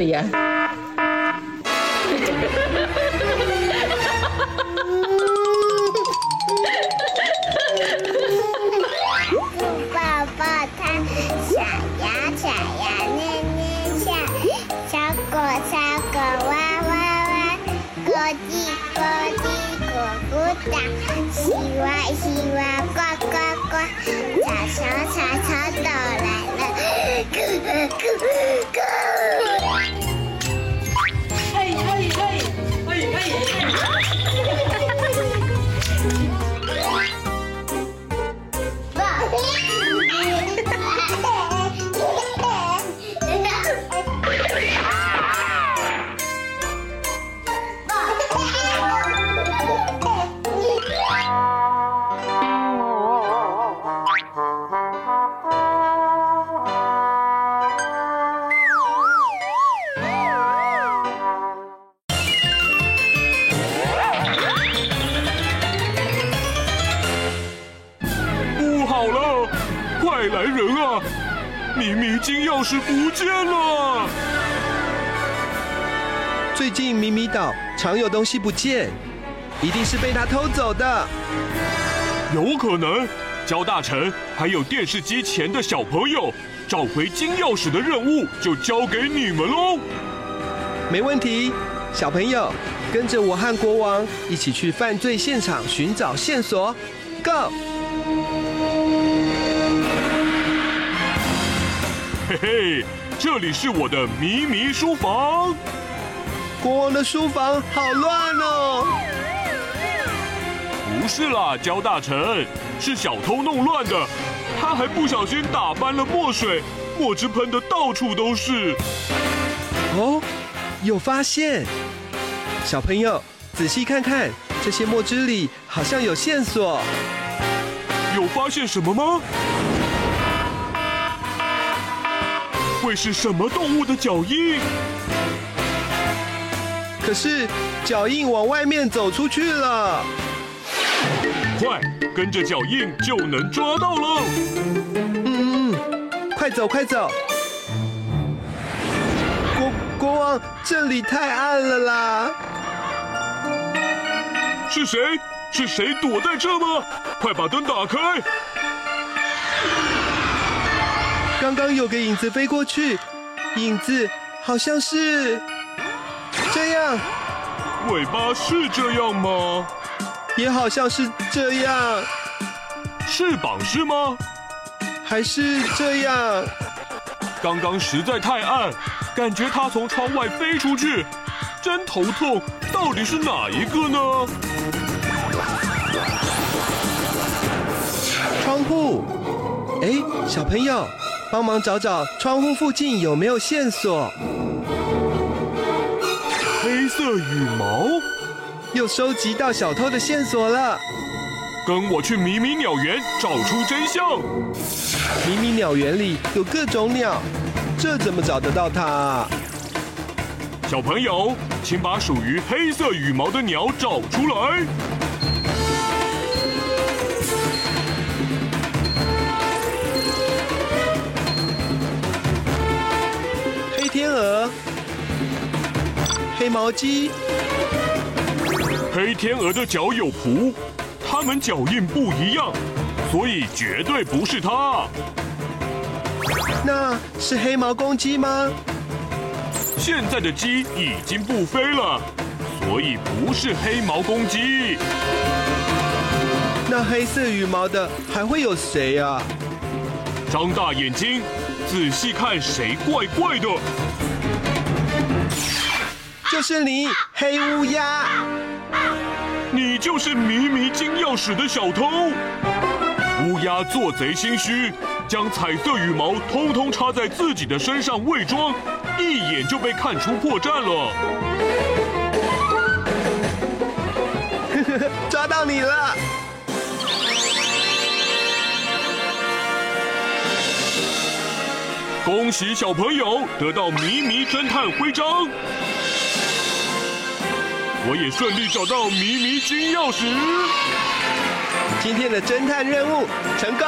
谁呀？快来人啊！明明金钥匙不见了！最近咪咪岛常有东西不见，一定是被他偷走的。有可能，焦大臣还有电视机前的小朋友，找回金钥匙的任务就交给你们喽。没问题，小朋友，跟着我和国王一起去犯罪现场寻找线索，Go！嘿嘿，这里是我的咪咪书房。国王的书房好乱哦。不是啦，焦大成，是小偷弄乱的。他还不小心打翻了墨水，墨汁喷得到处都是。哦，有发现。小朋友，仔细看看，这些墨汁里好像有线索。有发现什么吗？会是什么动物的脚印？可是脚印往外面走出去了。快，跟着脚印就能抓到了。嗯嗯，快走快走。国国王，这里太暗了啦。是谁？是谁躲在这吗？快把灯打开。刚刚有个影子飞过去，影子好像是这样，尾巴是这样吗？也好像是这样，翅膀是吗？还是这样？刚刚实在太暗，感觉它从窗外飞出去，真头痛。到底是哪一个呢？窗户，哎，小朋友。帮忙找找窗户附近有没有线索。黑色羽毛，又收集到小偷的线索了。跟我去迷你鸟园找出真相。迷你鸟园里有各种鸟，这怎么找得到它啊？小朋友，请把属于黑色羽毛的鸟找出来。鹅、黑毛鸡、黑天鹅的脚有蹼，它们脚印不一样，所以绝对不是它。那是黑毛公鸡吗？现在的鸡已经不飞了，所以不是黑毛公鸡。那黑色羽毛的还会有谁啊？张大眼睛。仔细看，谁怪怪的？就是你，黑乌鸦！你就是迷迷金钥匙的小偷！乌鸦做贼心虚，将彩色羽毛通通插在自己的身上伪装，一眼就被看出破绽了。抓到你了！恭喜小朋友得到迷迷侦探徽章，我也顺利找到迷迷金钥匙。今天的侦探任务成功。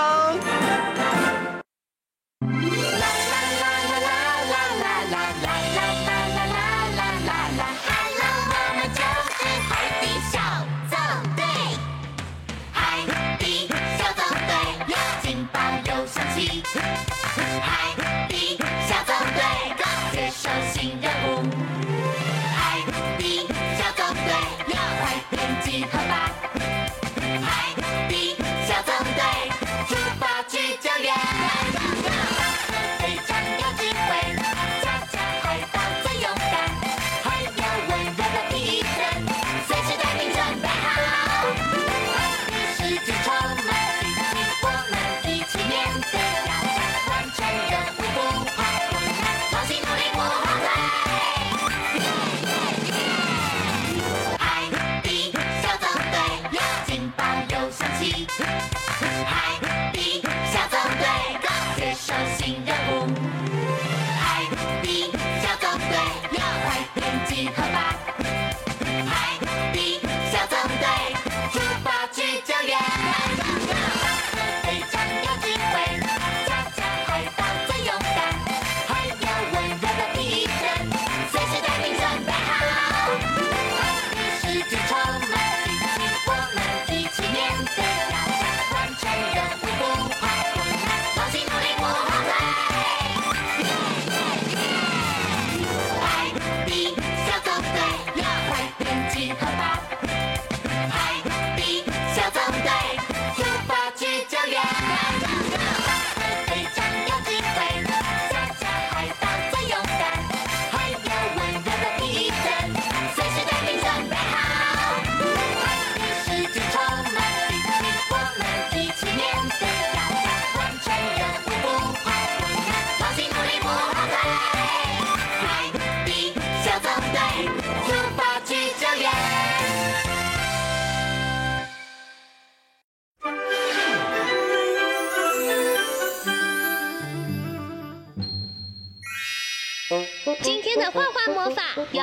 Yeah,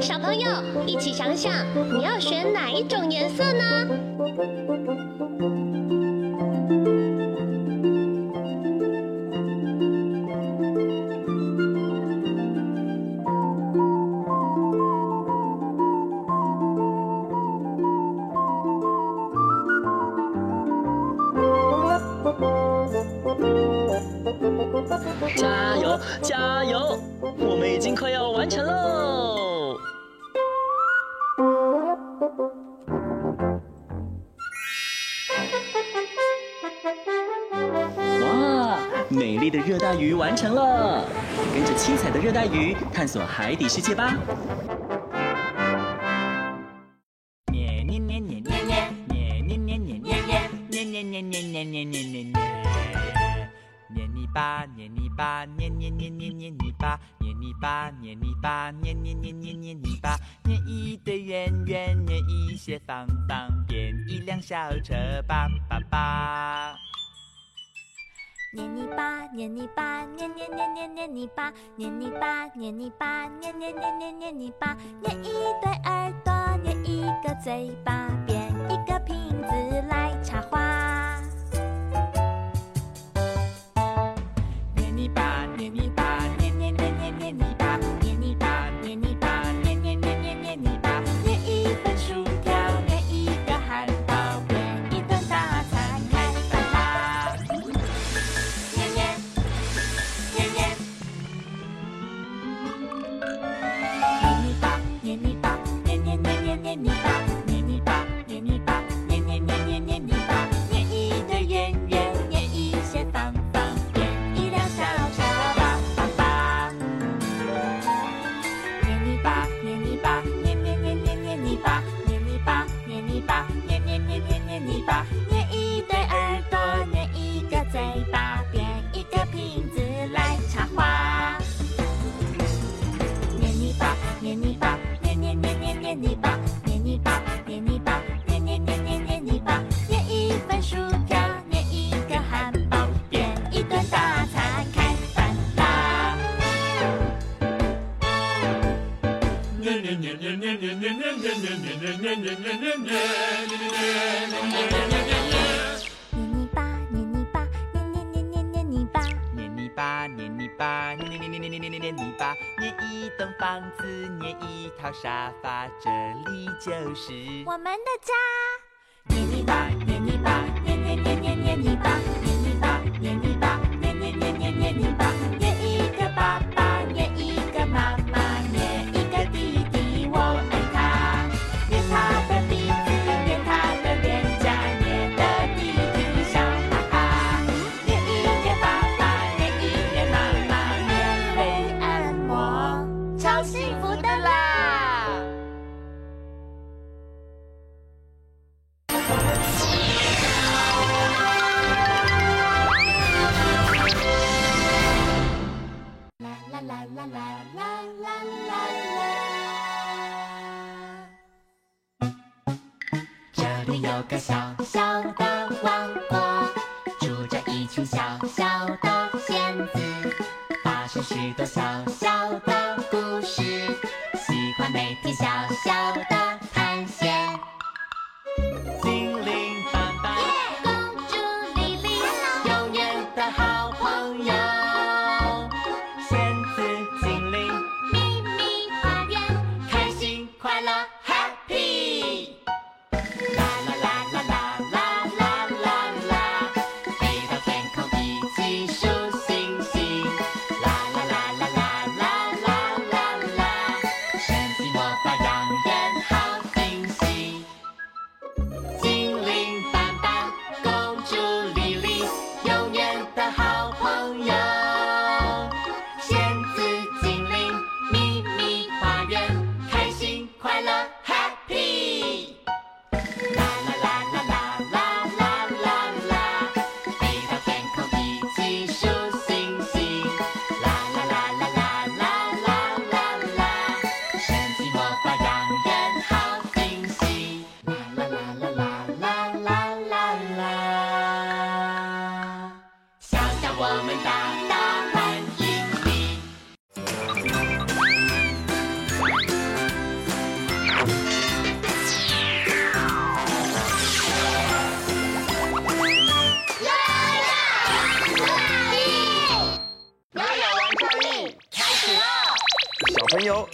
小朋友一起想想，你要选哪一种颜色呢？完成了！跟着七彩的热带鱼探索海底世界吧！方方变一辆小车，叭捏泥巴，捏捏捏捏捏泥巴，捏泥巴，捏泥巴，捏捏捏捏捏泥巴，捏一对耳朵，捏一个嘴巴，变一个瓶子来插花。捏一对耳朵，捏一个嘴巴，变一个瓶子来插花。捏泥巴，捏泥巴，捏捏捏捏捏泥巴，捏泥巴，捏泥巴，捏捏捏捏捏泥巴。捏一份薯条，捏一个汉堡，点一顿大餐，开饭啦捏！捏捏捏捏捏捏捏捏捏捏捏捏捏捏捏捏。沙发，这里就是我们的家。捏泥巴，捏泥巴，捏捏捏捏捏泥巴，个小小的王国，住着一群小小的仙子，发生许多小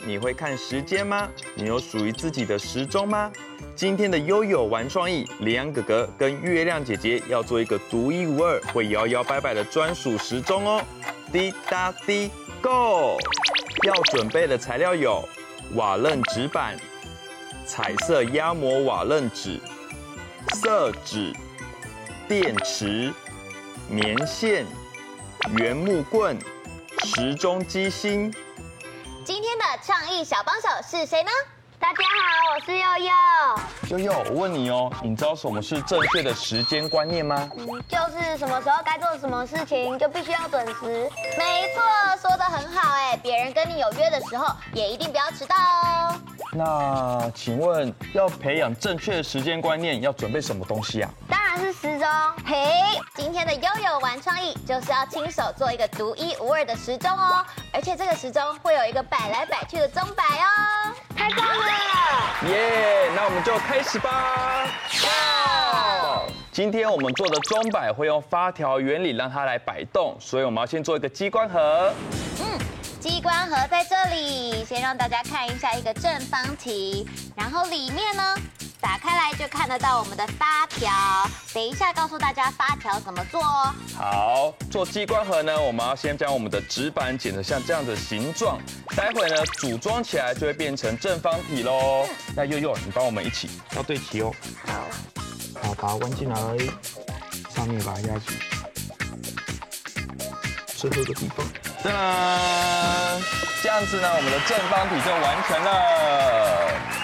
你会看时间吗？你有属于自己的时钟吗？今天的悠悠玩创意，李阳哥哥跟月亮姐姐要做一个独一无二、会摇摇摆摆的专属时钟哦。滴答滴，Go！要准备的材料有瓦楞纸板、彩色压模瓦楞纸、色纸、电池、棉线、圆木棍、时钟机芯。今天的创意小帮手是谁呢？大家好，我是佑佑。悠悠，我问你哦，你知道什么是正确的时间观念吗？就是什么时候该做什么事情，就必须要准时。没错，说的很好哎，别人跟你有约的时候，也一定不要迟到哦。那请问，要培养正确的时间观念，要准备什么东西啊？是时钟。嘿，今天的悠悠玩创意就是要亲手做一个独一无二的时钟哦，而且这个时钟会有一个摆来摆去的钟摆哦，太棒了！耶，那我们就开始吧。今天我们做的钟摆会用发条原理让它来摆动，所以我们要先做一个机关盒。嗯，机关盒在这里，先让大家看一下一个正方体，然后里面呢，打开来就看得到我们的发条。等一下告诉大家发条怎么做哦。好，做机关盒呢，我们要先将我们的纸板剪成像这样的形状，待会呢组装起来就会变成正方体喽。那悠悠，你帮我们一起要对齐哦。好。好，把它弯进来，上面把它压紧，最后一个地方，噔，这样子呢，我们的正方体就完成了。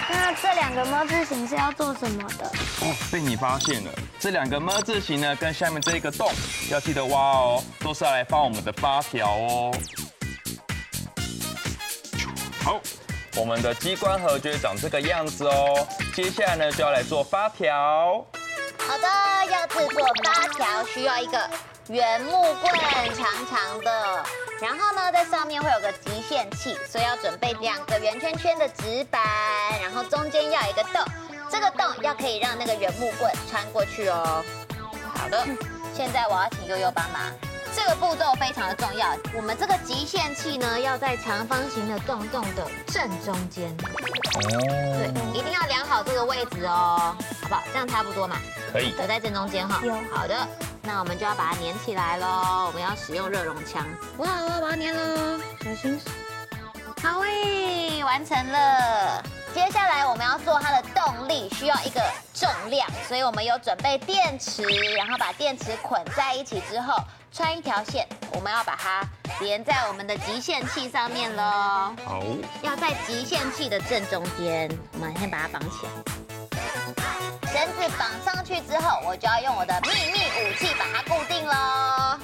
那这两个么字形是要做什么的？哦，被你发现了，这两个么字形呢，跟下面这一个洞，要记得挖哦，都是要来放我们的发条哦。好，我们的机关盒就会长这个样子哦。接下来呢，就要来做发条。好的，要制作发条需要一个圆木棍，长长的。然后呢，在上面会有个极限器，所以要准备两个圆圈圈的纸板，然后中间要一个洞，这个洞要可以让那个圆木棍穿过去哦。好的，现在我要请悠悠帮忙。这个步骤非常的重要，我们这个极限器呢，要在长方形的洞洞的正中间。哦。对，一定要量好这个位置哦，好不好？这样差不多嘛。可以。都在正中间哈。有。好的，那我们就要把它粘起来喽。我们要使用热熔枪。哇，我要把它粘了，小心。好诶，完成了。接下来我们要做它的动力，需要一个重量，所以我们有准备电池，然后把电池捆在一起之后。穿一条线，我们要把它连在我们的极限器上面喽。好，要在极限器的正中间。我们先把它绑起来。绳子绑上去之后，我就要用我的秘密武器把它固定喽。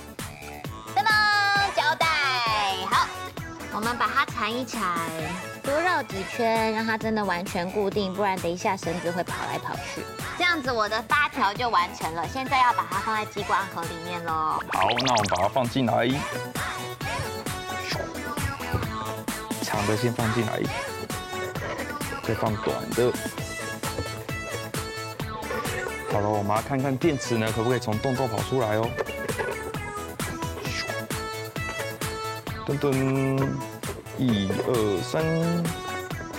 我们把它缠一缠，多绕几圈，让它真的完全固定，不然等一下绳子会跑来跑去。这样子我的发条就完成了，现在要把它放在机关盒里面喽。好，那我们把它放进来，长的先放进来，再放短的。好了，我们要看看电池呢，可不可以从洞洞跑出来哦？噔噔，一二三，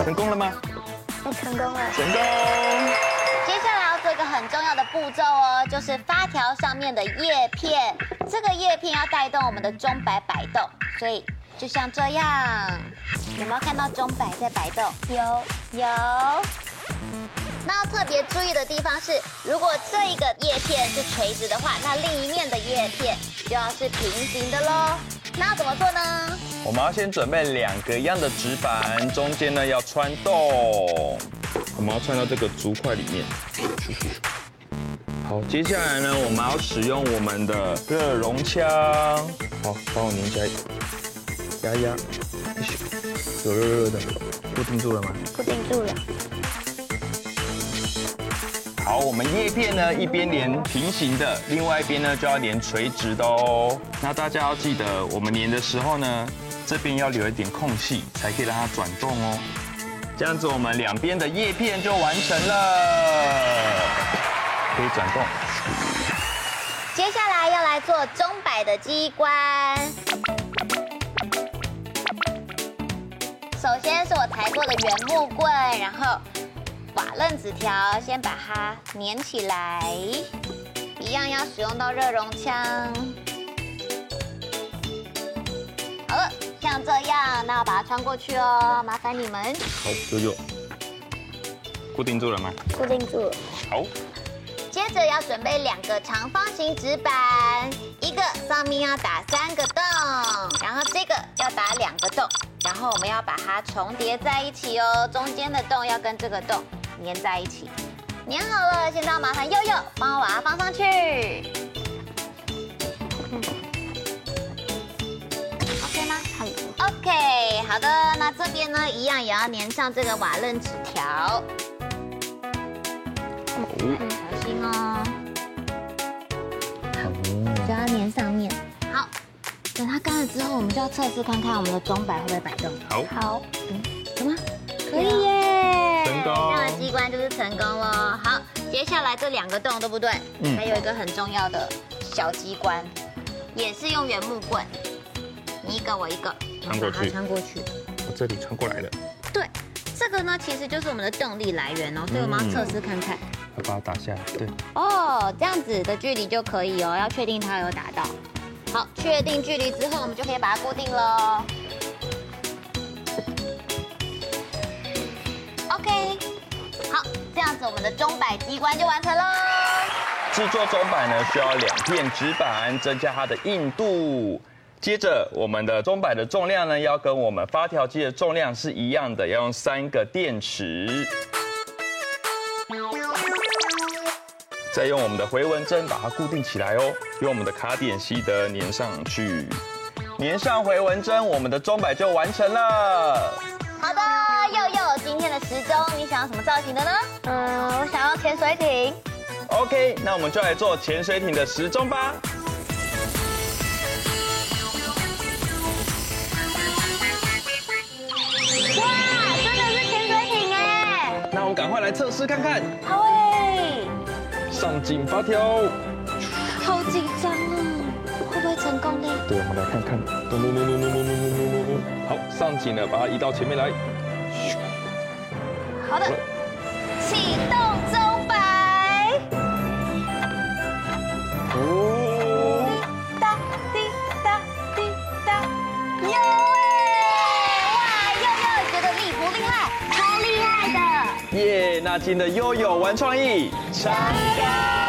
成功了吗？我成功了。成功。接下来要做一个很重要的步骤哦，就是发条上面的叶片，这个叶片要带动我们的钟摆摆动，所以就像这样，有没有看到钟摆在摆动？有，有。那要特别注意的地方是，如果这一个叶片是垂直的话，那另一面的叶片就要是平行的喽。那要怎么做呢？我们要先准备两个一样的纸板，中间呢要穿洞。我们要穿到这个竹块里面。好，接下来呢，我们要使用我们的热熔枪。好，帮我拧起来，压一压，有热热的，固定住了吗？固定住了。我们叶片呢一边连平行的，另外一边呢就要连垂直的哦。那大家要记得，我们连的时候呢，这边要留一点空隙，才可以让它转动哦。这样子，我们两边的叶片就完成了，可以转动。接下来要来做钟摆的机关。首先是我裁过的圆木棍，然后瓦楞纸条，先把它粘起来，一样要使用到热熔枪。好了。像这样，那我把它穿过去哦，麻烦你们。好，悠悠，固定住了吗？固定住了。好。接着要准备两个长方形纸板，一个上面要打三个洞，然后这个要打两个洞，然后我们要把它重叠在一起哦，中间的洞要跟这个洞粘在一起。粘好了，现在要麻烦悠悠帮我把它放上去。OK，吗好的，那这边呢，一样也要粘上这个瓦楞纸条。小心哦。好，就要粘上面。好，等它干了之后，我们就要测试看看我们的钟摆会不会摆动。好。好。嗯，什么？可以耶。成功。这样的机关就是成功了。好，接下来这两个洞对不对？嗯。还有一个很重要的小机关，也是用圆木棍，你一个我一个。穿过去，穿过去，我这里穿过来的。对，这个呢，其实就是我们的动力来源哦，所以我们要测试看看。要把它打下来，对。哦，这样子的距离就可以哦，要确定它有打到。好，确定距离之后，我们就可以把它固定了。好，这样子我们的钟摆机关就完成喽。制作钟摆呢，需要两片纸板，增加它的硬度。接着，我们的钟摆的重量呢，要跟我们发条机的重量是一样的，要用三个电池。再用我们的回纹针把它固定起来哦，用我们的卡点吸得粘上去，粘上回纹针，我们的钟摆就完成了。好的，佑佑，今天的时钟你想要什么造型的呢？嗯，我想要潜水艇。OK，那我们就来做潜水艇的时钟吧。哇，真的是潜水艇哎！那我们赶快来测试看看。好哎！上紧发条。好紧张啊！会不会成功呢？对，我们来看看。好，上紧了，把它移到前面来。好的，启动钟摆。滴答滴答滴答，哟喂！哇，悠悠觉得厉不厉害？超厉害的！耶，那今天的悠悠玩创意，成功。